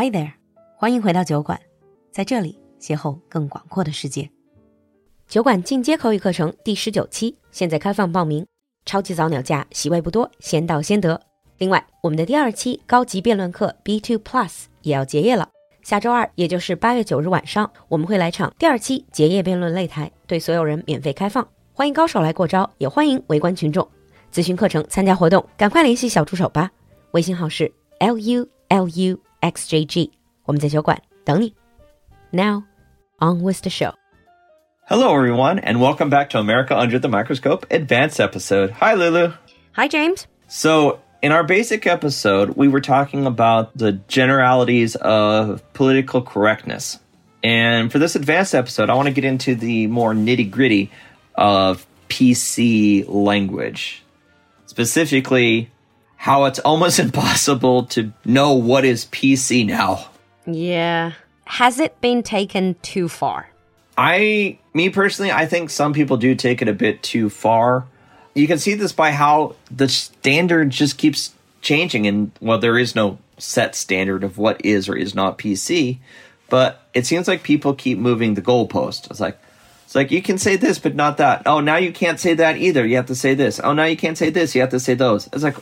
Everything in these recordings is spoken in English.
Hi there，欢迎回到酒馆，在这里邂逅更广阔的世界。酒馆进阶口语课程第十九期现在开放报名，超级早鸟价，席位不多，先到先得。另外，我们的第二期高级辩论课 B Two Plus 也要结业了。下周二，也就是八月九日晚上，我们会来场第二期结业辩论擂台，对所有人免费开放，欢迎高手来过招，也欢迎围观群众。咨询课程、参加活动，赶快联系小助手吧，微信号是 l u l u x j g，我们在酒馆等你。Now on with the show. Hello, everyone, and welcome back to America Under the Microscope Advanced episode. Hi, Lulu. Hi, James. So, in our basic episode, we were talking about the generalities of political correctness. And for this advanced episode, I want to get into the more nitty gritty of PC language. Specifically, how it's almost impossible to know what is PC now. Yeah. Has it been taken too far? I, me personally, I think some people do take it a bit too far. You can see this by how the standard just keeps changing, and well, there is no set standard of what is or is not PC, but it seems like people keep moving the goalpost. It's like, it's like you can say this, but not that. Oh, now you can't say that either. You have to say this. Oh, now you can't say this. You have to say those. It's like,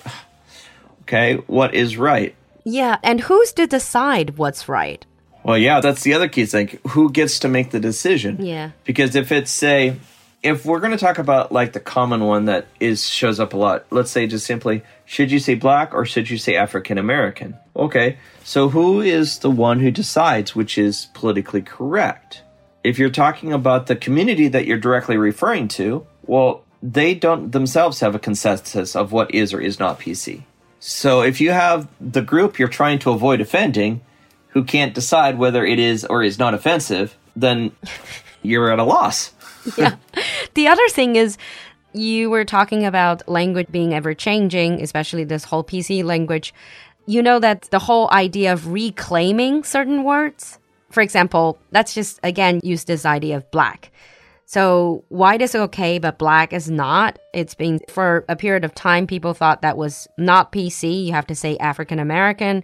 okay, what is right? Yeah, and who's to decide what's right? Well, yeah, that's the other key thing. Who gets to make the decision? Yeah. Because if it's say, if we're going to talk about like the common one that is shows up a lot, let's say just simply, should you say black or should you say African American? Okay, so who is the one who decides which is politically correct? If you're talking about the community that you're directly referring to, well, they don't themselves have a consensus of what is or is not PC. So if you have the group you're trying to avoid offending who can't decide whether it is or is not offensive, then you're at a loss. yeah. The other thing is, you were talking about language being ever changing, especially this whole PC language. You know that the whole idea of reclaiming certain words, for example, let's just again use this idea of black. So white is okay, but black is not. It's been for a period of time, people thought that was not PC. You have to say African American,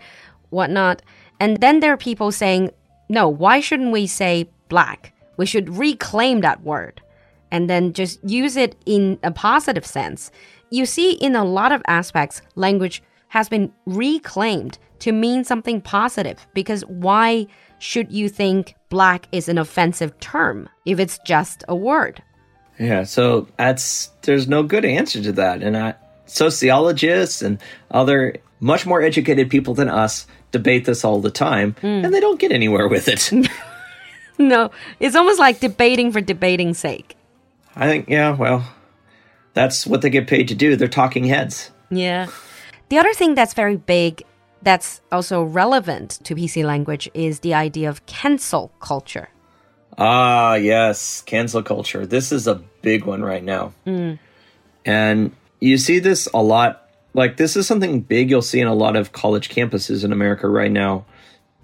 whatnot. And then there are people saying, no, why shouldn't we say black? We should reclaim that word and then just use it in a positive sense. You see, in a lot of aspects, language has been reclaimed to mean something positive because why should you think black is an offensive term if it's just a word? Yeah, so that's there's no good answer to that. And I, sociologists and other much more educated people than us debate this all the time, hmm. and they don't get anywhere with it. No, it's almost like debating for debating's sake. I think, yeah, well, that's what they get paid to do. They're talking heads. Yeah. The other thing that's very big that's also relevant to PC language is the idea of cancel culture. Ah, yes, cancel culture. This is a big one right now. And you see this a lot. Like, this is something big you'll see in a lot of college campuses in America right now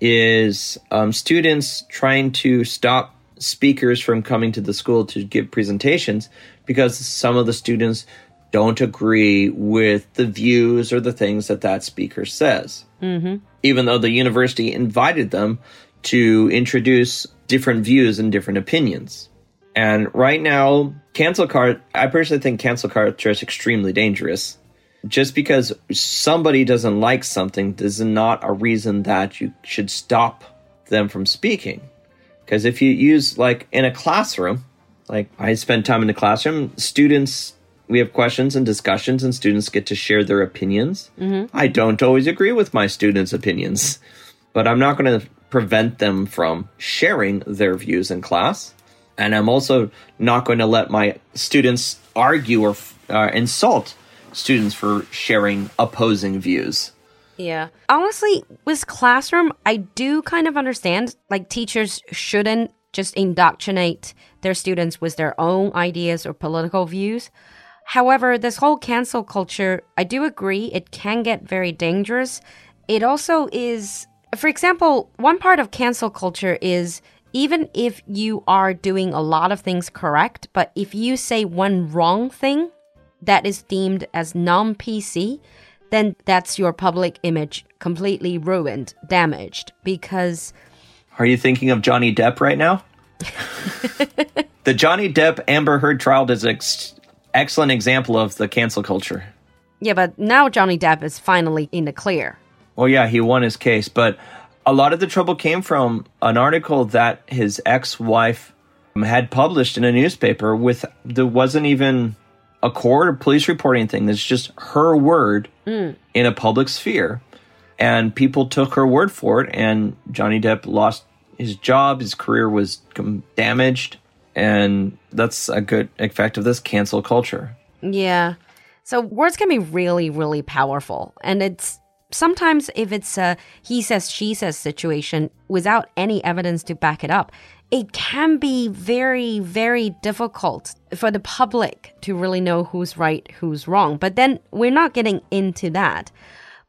is um, students trying to stop speakers from coming to the school to give presentations because some of the students don't agree with the views or the things that that speaker says. Mm-hmm. Even though the university invited them to introduce different views and different opinions. And right now, cancel card, I personally think cancel culture is extremely dangerous. Just because somebody doesn't like something is not a reason that you should stop them from speaking. Because if you use, like, in a classroom, like I spend time in the classroom, students, we have questions and discussions, and students get to share their opinions. I don't always agree with my students' opinions, but I'm not going to prevent them from sharing their views in class. And I'm also not going to let my students argue or uh, insult students for sharing opposing views. Yeah. Honestly, with classroom, I do kind of understand like teachers shouldn't just indoctrinate their students with their own ideas or political views. However, this whole cancel culture, I do agree it can get very dangerous. It also is, for example, one part of cancel culture is even if you are doing a lot of things correct, but if you say one wrong thing that is deemed as non PC, then that's your public image completely ruined, damaged. Because Are you thinking of Johnny Depp right now? the Johnny Depp Amber Heard trial is ex- excellent example of the cancel culture. yeah, but now Johnny Depp is finally in the clear. Well, yeah, he won his case, but a lot of the trouble came from an article that his ex-wife had published in a newspaper with there wasn't even a court or police reporting thing. There's just her word mm. in a public sphere, and people took her word for it. And Johnny Depp lost his job, his career was damaged, and that's a good effect of this cancel culture. Yeah. So words can be really, really powerful. And it's sometimes if it's a he says, she says situation without any evidence to back it up, it can be very, very difficult for the public to really know who's right, who's wrong. But then we're not getting into that.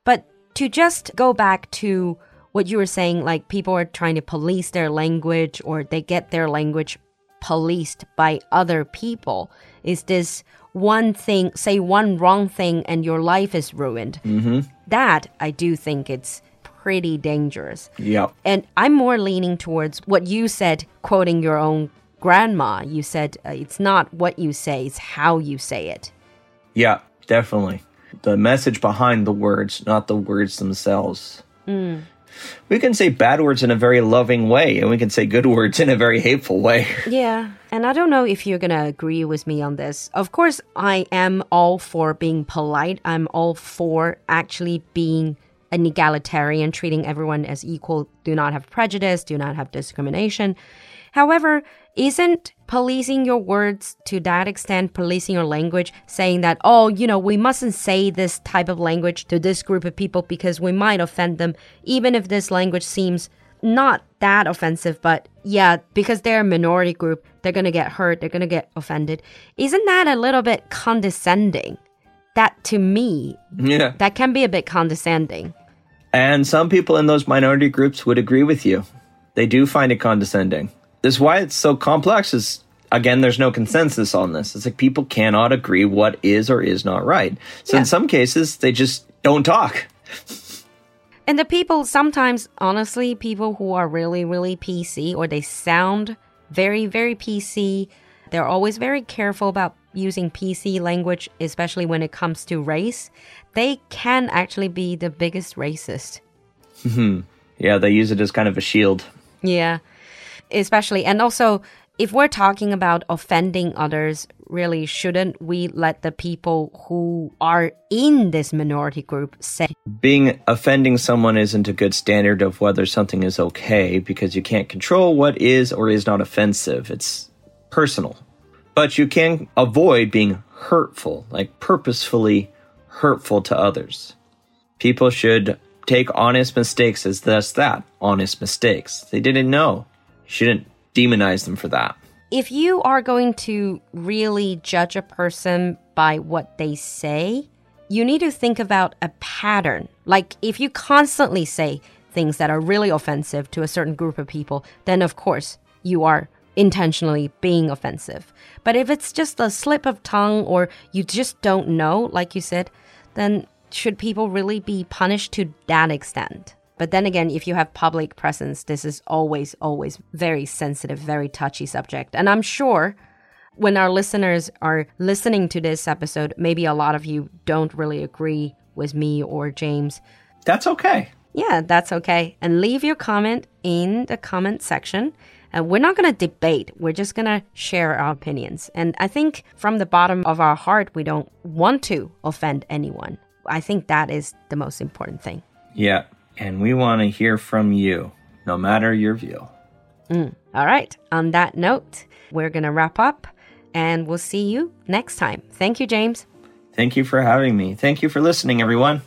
But to just go back to what you were saying, like people are trying to police their language or they get their language policed by other people, is this one thing, say one wrong thing, and your life is ruined. Mm-hmm. That I do think it's pretty dangerous. Yep. And I'm more leaning towards what you said, quoting your own grandma. You said uh, it's not what you say, it's how you say it. Yeah, definitely. The message behind the words, not the words themselves. We can say bad words in a very loving way, and we can say good words in a very hateful way. Yeah. And I don't know if you're going to agree with me on this. Of course, I am all for being polite. I'm all for actually being an egalitarian, treating everyone as equal, do not have prejudice, do not have discrimination. However, isn't policing your words to that extent, policing your language, saying that, oh, you know, we mustn't say this type of language to this group of people because we might offend them, even if this language seems not that offensive, but yeah, because they're a minority group, they're gonna get hurt, they're gonna get offended. Isn't that a little bit condescending? That to me, Yeah. that can be a bit condescending. And some people in those minority groups would agree with you. They do find it condescending. This is why it's so complex is again there's no consensus on this. It's like people cannot agree what is or is not right. So Yeah. in some cases they just don't talk. And the people sometimes, honestly, people who are really, really PC or they sound very, very PC, they're always very careful about using PC language, especially when it comes to race. They can actually be the biggest racist. Mm-hmm. Yeah, they use it as kind of a shield. Yeah. Especially, and also, if we're talking about offending others, really, shouldn't we let the people who are in this minority group say, Being offending someone isn't a good standard of whether something is okay because you can't control what is or is not offensive. It's personal. But you can avoid being hurtful, like purposefully hurtful to others. People should take honest mistakes as just that honest mistakes. They didn't know. You shouldn't demonize them for that. if you are going to really judge a person by what they say, you need to think about a pattern. Like if you constantly say things that are really offensive to a certain group of people, then of course you are intentionally being offensive. But if it's just a slip of tongue or you just don't know, like you said, then should people really be punished to that extent? But then again, if you have public presence, this is always, always very sensitive, very touchy subject. And I'm sure when our listeners are listening to this episode, maybe a lot of you don't really agree with me or James. That's okay. Yeah, that's okay. And leave your comment in the comment section. And we're not going to debate. We're just going to share our opinions. And I think from the bottom of our heart, we don't want to offend anyone. I think that is the most important thing. Yeah. And we want to hear from you, no matter your view. Mm, all right. On that note, we're going to wrap up and we'll see you next time. Thank you, James. Thank you for having me. Thank you for listening, everyone.